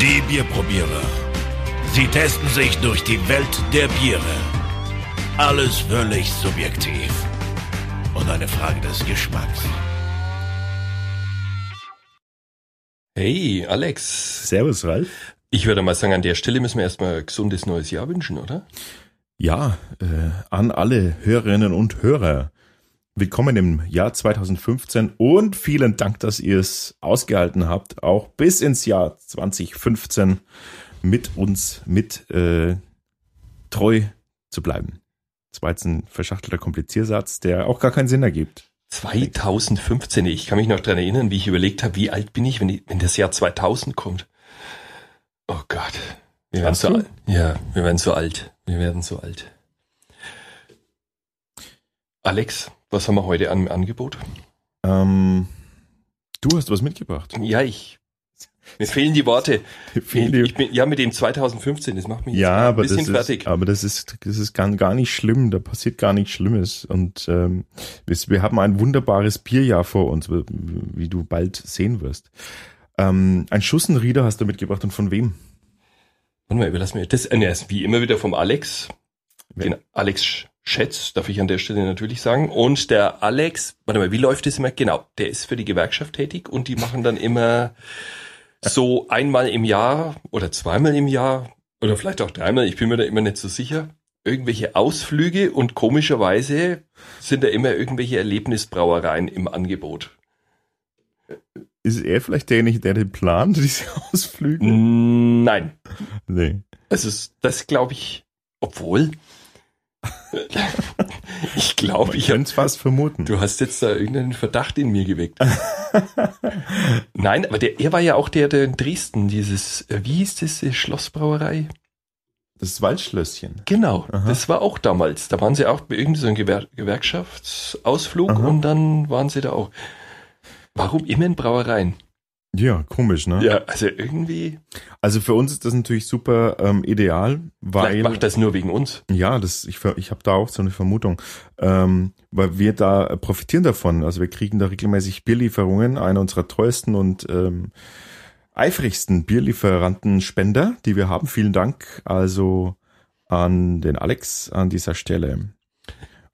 Die Bierprobierer. Sie testen sich durch die Welt der Biere. Alles völlig subjektiv. Und eine Frage des Geschmacks. Hey, Alex. Servus, Ralf. Ich würde mal sagen, an der Stelle müssen wir erstmal ein gesundes neues Jahr wünschen, oder? Ja, äh, an alle Hörerinnen und Hörer. Willkommen im Jahr 2015 und vielen Dank, dass ihr es ausgehalten habt, auch bis ins Jahr 2015 mit uns mit äh, treu zu bleiben. Das war jetzt ein verschachtelter Kompliziersatz, der auch gar keinen Sinn ergibt. 2015, ich kann mich noch dran erinnern, wie ich überlegt habe, wie alt bin ich, wenn, die, wenn das Jahr 2000 kommt. Oh Gott. Wir werden so alt. Ja, wir werden so alt. Wir werden so alt. Alex, was haben wir heute an Angebot? Ähm, du hast was mitgebracht. Ja, ich. Mir fehlen die Worte. Fehlen die- Ich bin, ja, mit dem 2015, das macht mich jetzt Ja, ein aber bisschen das, fertig. ist, aber das ist, das ist gar, gar nicht schlimm. Da passiert gar nichts Schlimmes. Und ähm, wir, haben ein wunderbares Bierjahr vor uns, wie, du bald sehen wirst. Ähm, ein Schussenrieder hast du mitgebracht und von wem? Warte mal, überlass mir das, äh, ne, wie immer wieder vom Alex. Wer? Den Alex Sch- Schätz, darf ich an der Stelle natürlich sagen. Und der Alex, warte mal, wie läuft das immer? Genau, der ist für die Gewerkschaft tätig und die machen dann immer so einmal im Jahr oder zweimal im Jahr oder vielleicht auch dreimal, ich bin mir da immer nicht so sicher, irgendwelche Ausflüge und komischerweise sind da immer irgendwelche Erlebnisbrauereien im Angebot. Ist er vielleicht derjenige, der den plant, diese Ausflüge? Nein, Nee. Also das glaube ich, obwohl ich glaube, Ich könnte es fast vermuten. du hast jetzt da irgendeinen Verdacht in mir geweckt. Nein, aber der, er war ja auch der, der in Dresden dieses, äh, wie hieß das, Schlossbrauerei? Das Waldschlösschen. Genau, Aha. das war auch damals. Da waren sie auch bei irgendeinem so Gewer Gewerkschaftsausflug Aha. und dann waren sie da auch. Warum immer in Brauereien? Ja, komisch, ne? Ja, also irgendwie, Also für uns ist das natürlich super ähm, ideal, weil vielleicht macht das nur wegen uns. Ja, das, ich, ver- ich habe da auch so eine Vermutung, ähm, weil wir da profitieren davon. Also wir kriegen da regelmäßig Bierlieferungen, einer unserer treuesten und ähm, eifrigsten Bierlieferanten Spender, die wir haben. Vielen Dank also an den Alex an dieser Stelle.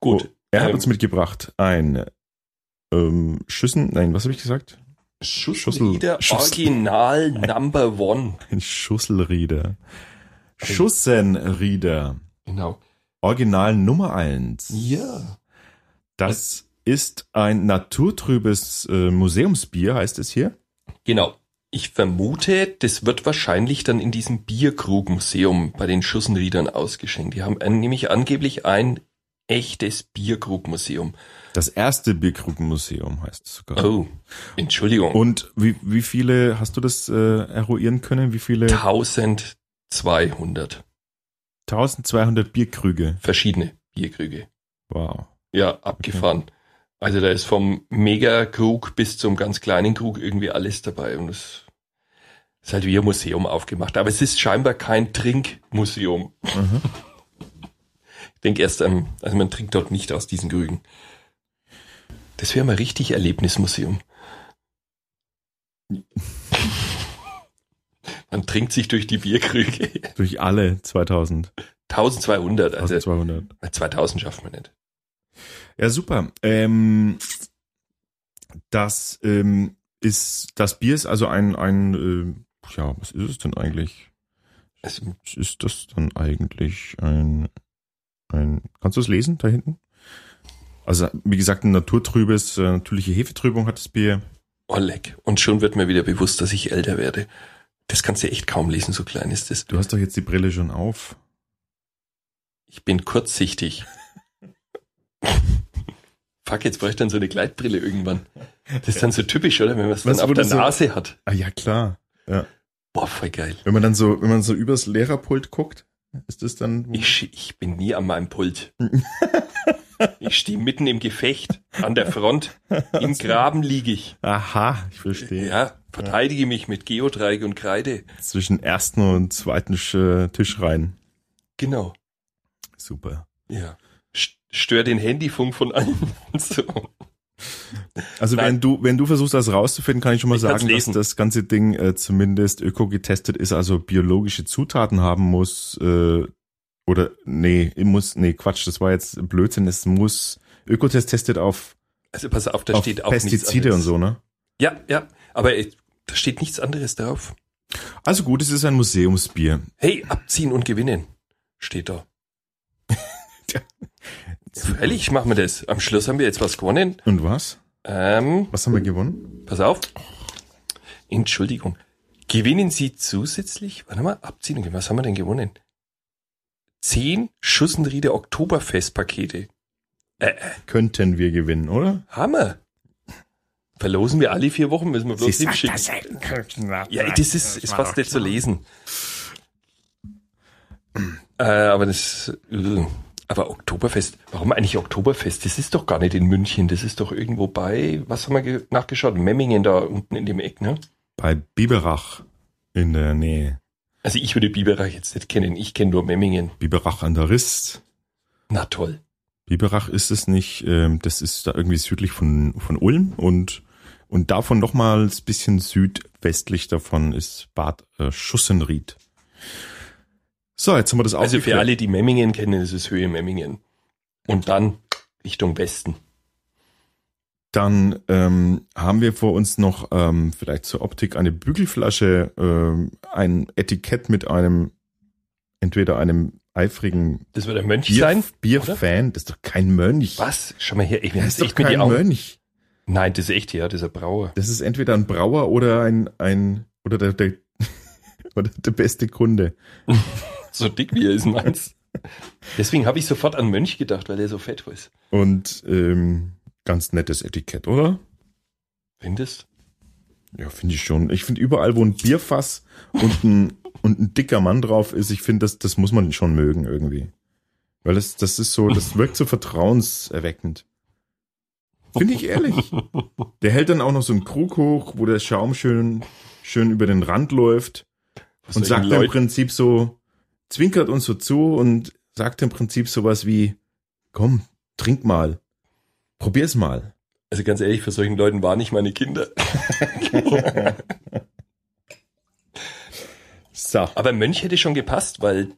Gut. Oh, er hat ähm, uns mitgebracht ein ähm, Schüssen, nein, was habe ich gesagt? Schusselrieder Schussel- Original Number One. Ein Schusselrieder. Schussenrieder. Genau. Original Nummer eins. Ja. Das ist ein naturtrübes äh, Museumsbier, heißt es hier. Genau. Ich vermute, das wird wahrscheinlich dann in diesem Bierkrugmuseum bei den Schussenriedern ausgeschenkt. Die haben ein, nämlich angeblich ein echtes Bierkrugmuseum. Das erste Bierkrugenmuseum heißt es sogar. Oh, Entschuldigung. Und wie, wie viele, hast du das äh, eruieren können? Wie viele? 1200 1200 Bierkrüge. verschiedene Bierkrüge. Wow. Ja, abgefahren. Also da ist vom Megakrug bis zum ganz kleinen Krug irgendwie alles dabei und es ist halt wie ein Museum aufgemacht. Aber es ist scheinbar kein Trinkmuseum. Mhm. Ich denke erst, ähm, also man trinkt dort nicht aus diesen Krügen. Das wäre mal richtig Erlebnismuseum. Man trinkt sich durch die Bierkrüge. Durch alle 2000. 1200, also 1200. 2000 schafft man nicht. Ja, super. Ähm, das ähm, ist, das Bier ist also ein, ein, äh, ja, was ist es denn eigentlich? Was ist das dann eigentlich? Ein, ein, kannst du es lesen da hinten? Also, wie gesagt, ein naturtrübes, äh, natürliche Hefetrübung hat das Bier. oh leck. Und schon wird mir wieder bewusst, dass ich älter werde. Das kannst du echt kaum lesen, so klein ist das. Du hast doch jetzt die Brille schon auf. Ich bin kurzsichtig. Fuck, jetzt brauche ich dann so eine Gleitbrille irgendwann. Das ist dann so typisch, oder? Wenn man es dann auf der so- Nase hat. Ah ja, klar. Ja. Boah, voll geil. Wenn man dann so, wenn man so übers Lehrerpult guckt, ist das dann. Ich, ich bin nie an meinem Pult. Ich stehe mitten im Gefecht, an der Front. Im Graben liege ich. Aha, ich verstehe. Ja, verteidige mich mit Geodreieck und Kreide. Zwischen ersten und zweiten Sch- Tischreihen. Genau. Super. Ja. St- Stör den Handyfunk von allen. so. Also Nein. wenn du, wenn du versuchst, das rauszufinden, kann ich schon mal Ich sagen, dass das ganze Ding äh, zumindest öko getestet ist, also biologische Zutaten haben muss, äh, oder nee, muss, nee, Quatsch, das war jetzt Blödsinn, es muss, Ökotest testet auf, Also pass auf, da auf steht auch Pestizide und so, ne? Ja, ja, aber da steht nichts anderes drauf. Also gut, es ist ein Museumsbier. Hey, abziehen und gewinnen, steht da. Ja, Freilich machen wir das. Am Schluss haben wir jetzt was gewonnen. Und was? Ähm, Was haben wir gewonnen? pass auf. Entschuldigung. Gewinnen Sie zusätzlich, warte mal, abziehen und gewinnen. Was haben wir denn gewonnen? Zehn Schussenrieder Oktoberfestpakete. Äh, äh, Könnten wir gewinnen, oder? Hammer. Verlosen wir alle vier Wochen, müssen wir bloß hinschicken. Ja, das ist, ist fast nicht zu lesen. Äh, aber das, äh, aber Oktoberfest, warum eigentlich Oktoberfest? Das ist doch gar nicht in München, das ist doch irgendwo bei, was haben wir ge- nachgeschaut? Memmingen da unten in dem Eck, ne? Bei Biberach in der Nähe. Also ich würde Biberach jetzt nicht kennen, ich kenne nur Memmingen. Biberach an der Rist. Na toll. Biberach ist es nicht, ähm, das ist da irgendwie südlich von, von Ulm und, und davon nochmals ein bisschen südwestlich davon ist Bad äh, Schussenried. So, jetzt haben wir das Also für alle, die Memmingen kennen, ist es Höhe Memmingen. Und dann Richtung Westen. Dann ähm, haben wir vor uns noch ähm, vielleicht zur Optik eine Bügelflasche, ähm, ein Etikett mit einem, entweder einem eifrigen Das wird ein Mönch Bier, sein. Bierfan, das ist doch kein Mönch. Was? Schau mal her, ich bin Das ist doch kein. Mönch. Nein, das ist echt, ja, das ist ein Brauer. Das ist entweder ein Brauer oder ein, ein oder der, der, oder der beste Kunde. So dick wie er ist, meins. Deswegen habe ich sofort an Mönch gedacht, weil er so fett ist. Und ähm, ganz nettes Etikett, oder? Findest? Ja, finde ich schon. Ich finde überall, wo ein Bierfass und ein, und ein dicker Mann drauf ist, ich finde, das, das muss man schon mögen irgendwie. Weil das, das ist so, das wirkt so vertrauenserweckend. Finde ich ehrlich. Der hält dann auch noch so einen Krug hoch, wo der Schaum schön, schön über den Rand läuft Was und sagt im Prinzip so, zwinkert uns so zu und sagt im Prinzip sowas wie, komm, trink mal, probier's mal. Also ganz ehrlich, für solchen Leuten waren nicht meine Kinder. So. Aber Mönch hätte schon gepasst, weil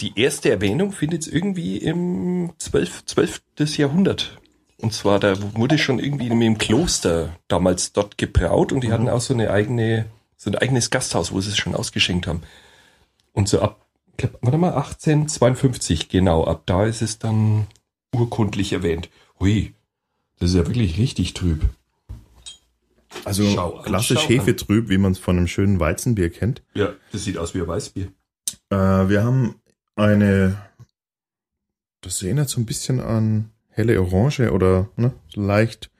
die erste Erwähnung findet es irgendwie im 12. 12. Jahrhundert. Und zwar, da wurde schon irgendwie mit dem Kloster damals dort gebraut und die hatten auch so eine eigene, so ein eigenes Gasthaus, wo sie es schon ausgeschenkt haben. Und so ab, glaub, warte mal, 1852, genau, ab da ist es dann urkundlich erwähnt. Hui, das ist ja wirklich richtig trüb. Also Schau an, klassisch schau an. Hefetrüb, wie man es von einem schönen Weizenbier kennt. Ja, das sieht aus wie ein Weißbier. Äh, wir haben eine, das erinnert so ein bisschen an helle Orange oder ne, leicht.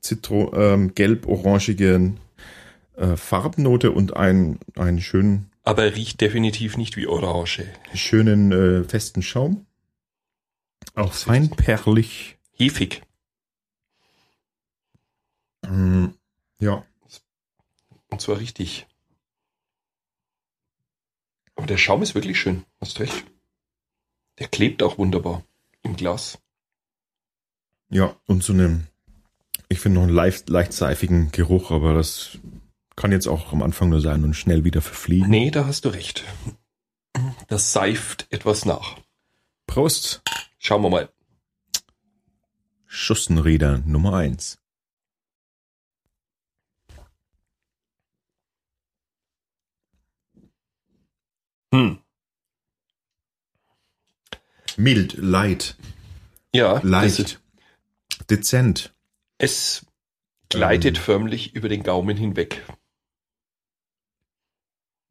Zitro, ähm, gelb-orangigen äh, Farbnote und einen, einen schönen, Aber riecht definitiv nicht wie Orange. schönen äh, festen Schaum. Auch feinperlig. Hefig. Mm, ja, Und zwar richtig. Aber der Schaum ist wirklich schön. Hast recht. Der klebt auch wunderbar im Glas. ja, und so eine, ich finde noch einen leicht, leicht seifigen Geruch, aber das kann jetzt auch am Anfang nur sein und schnell wieder verfliegen. Nee, da hast du recht. Das seift etwas nach. Prost! Schauen wir mal. Schussenräder Nummer eins. Hm. Mild, light, Ja, leicht, dezent. es gleitet Ähm. förmlich über den Gaumen hinweg.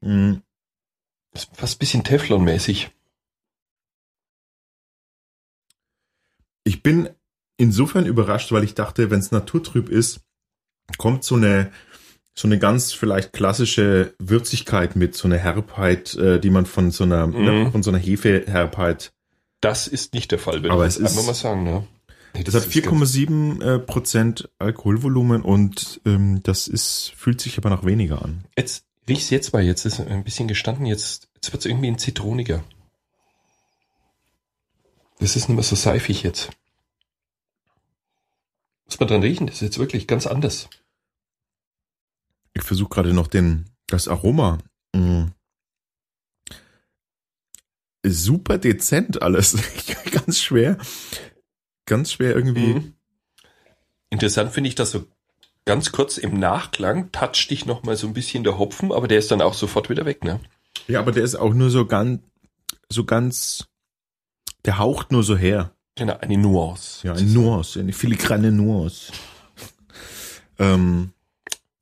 Das ist fast ein bisschen Teflonmäßig. Ich bin insofern überrascht, weil ich dachte, wenn es naturtrüb ist, kommt so eine so eine ganz vielleicht klassische Würzigkeit mit, so eine Herbheit, äh, die man von so einer Mhm. ne, von so einer Hefeherbheit. Das ist nicht der Fall, würde Aber ich es ist- mal sagen. Ne? Nee, Das hat ist 4,7 äh, Prozent Alkoholvolumen und ähm, das ist fühlt sich aber noch weniger an. Jetzt riech's jetzt mal, jetzt ist ein bisschen gestanden, jetzt, jetzt wird's irgendwie ein zitroniger. Das ist nicht mehr so seifig jetzt. Muss man dran riechen, das ist jetzt wirklich ganz anders. Ich versuche gerade noch den, das Aroma. Mm. Super dezent alles. ganz schwer. Ganz schwer irgendwie. Mhm. Interessant finde ich, dass so ganz kurz im Nachklang toucht dich noch mal so ein bisschen der Hopfen, aber der ist dann auch sofort wieder weg, ne? Ja, aber der ist auch nur so ganz, so ganz, der haucht nur so her. Genau, eine Nuance. Ja, eine Nuance, eine filigrane Nuance. ähm,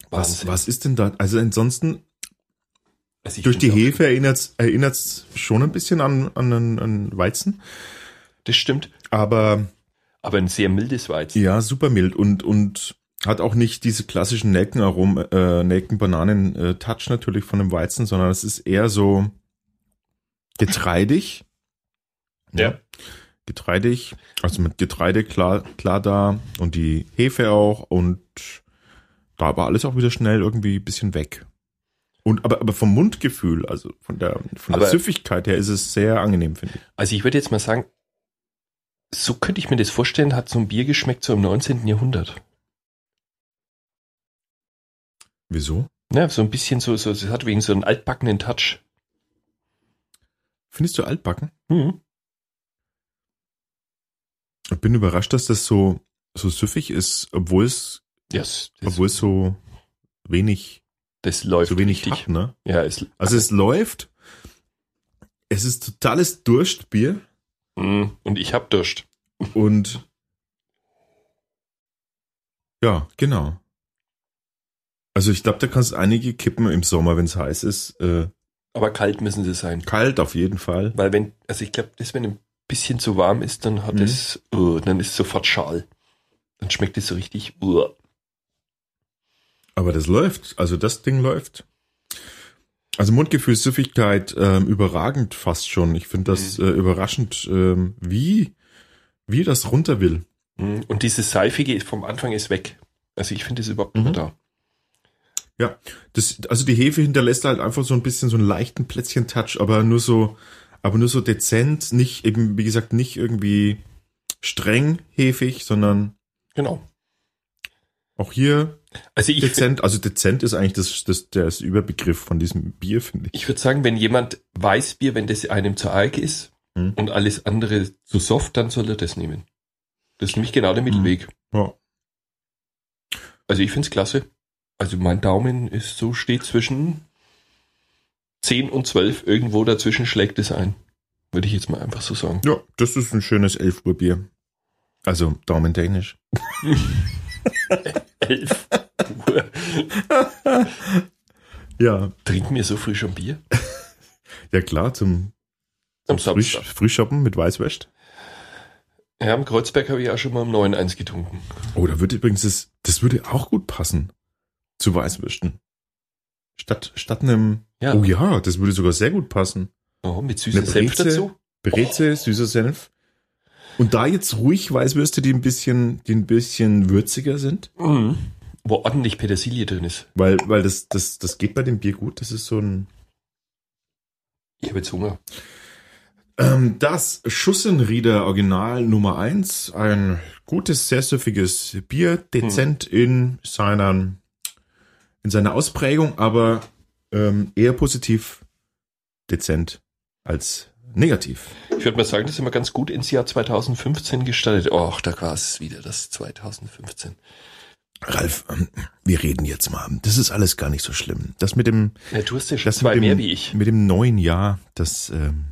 was, was ist denn da? Also ansonsten, Also durch die Hefe erinnert's erinnert's schon ein bisschen an, an, an, Weizen, Das stimmt. aber Aber ein sehr mildes Weizen. ja, super mild und, und hat auch nicht diese klassischen Nelkenaromen, äh, Nelken-Bananen-Touch natürlich von dem Weizen, sondern es ist eher so getreidig. Ja. Getreidig, also mit Getreide klar, klar da und die Hefe auch und da war alles auch wieder schnell irgendwie ein bisschen weg. Und aber, aber vom Mundgefühl, also von der, von der Aber- Süffigkeit her ist es sehr angenehm, finde ich. Also ich würde jetzt mal sagen, so könnte ich mir das vorstellen, hat so ein Bier geschmeckt so im 19. Jahrhundert. Wieso? Ja, so ein bisschen so, so, es hat wegen so einen altbackenen Touch. Findest du altbacken? Mhm. Ich bin überrascht, dass das so, so süffig ist, obwohl es, Yes, obwohl es so wenig, das läuft so wenig richtig. hat, ne? Ja, es, Also es läuft. Es ist totales Durstbier Mhm. und ich hab Durst. und ja, genau. Also ich glaube, da kannst du einige kippen im Sommer, wenn es heiß ist. Äh, Aber kalt müssen sie sein. kalt auf jeden Fall. Weil wenn, also ich glaube, das, wenn ein bisschen zu warm ist, dann hat Mhm. es, uh, dann ist es sofort schal. Dann schmeckt es so richtig, uh. Aber das läuft. Also das Ding läuft. Also Mundgefühl, Süffigkeit, ähm, überragend fast schon. Ich finde das äh, überraschend, ähm, wie, wie das runter will. Mhm. Und dieses Seifige vom Anfang ist weg. Also ich finde es überhaupt nicht Mhm. mehr da. Das, also die Hefe hinterlässt halt einfach so ein bisschen so einen leichten Plätzchen-Touch, aber nur so, aber nur so dezent, nicht eben, wie gesagt, nicht irgendwie streng hefig, sondern Genau. Auch hier Also ich, dezent. Also dezent ist eigentlich das, das, der Überbegriff von diesem Bier, finde ich. ich würde sagen, wenn jemand Weißbier, wenn das einem zu arg ist Mhm. und alles andere zu soft, dann soll er das nehmen. Das ist nämlich genau Mhm. der Mittelweg. Ja. Also ich finde es klasse. Also mein Daumen ist so, steht zwischen 10 und 12. Irgendwo dazwischen schlägt es ein. Würde ich jetzt mal einfach so sagen. ja, das ist ein schönes 11 Uhr Bier. Also Daumentechnisch. 11 Uhr. Ja, Trinken wir so früh schon Bier? ja klar, zum, zum Samstag. Frühschoppen mit Weißwurst. Ja, am Kreuzberg habe ich auch schon mal um 9 eins getrunken. Oh, da würde übrigens das, das würde auch gut passen zu Weißwürsten. Statt, statt einem, Ja. oh ja, das würde sogar sehr gut passen. Oh, mit süßem Eine Senf dazu? Breze, süßer Senf. Und da jetzt ruhig Weißwürste, die ein bisschen, die ein bisschen würziger sind, Mhm. Wo ordentlich Petersilie drin ist. weil, weil das, das, das geht bei dem Bier gut. Das ist so ein, Ich habe jetzt Hunger. ähm, das Schussenrieder Original Nummer eins, ein gutes, sehr süffiges Bier, dezent in seiner, in seiner Ausprägung, aber ähm, eher positiv dezent als negativ. Ich würde mal sagen, das sind wir ganz gut ins Jahr 2015 gestartet. Och, da war es wieder, das 2015. Ralf, ähm, wir reden jetzt mal. Das ist alles gar nicht so schlimm. Das mit dem, Ja, du hast ja schon das zwei dem, mehr wie ich. mit dem neuen Jahr, das, ähm,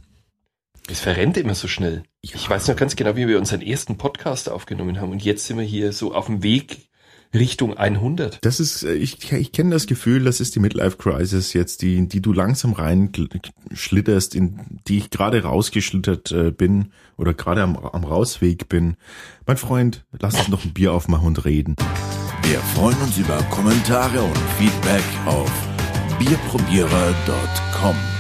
Es verrennt immer so schnell. Ja. Ich weiß noch ganz genau, wie wir unseren ersten Podcast aufgenommen haben. Und jetzt sind wir hier so auf dem Weg Richtung 100. das ist, äh, ich, ich kenne das Gefühl, das ist die Midlife Crisis jetzt, die, die du langsam rein schlitterst, in die ich gerade rausgeschlittert äh, bin oder gerade am, am Rausweg bin. Mein Freund, lass uns noch ein Bier aufmachen und reden. Wir freuen uns über Kommentare und Feedback auf bierprobierer.com.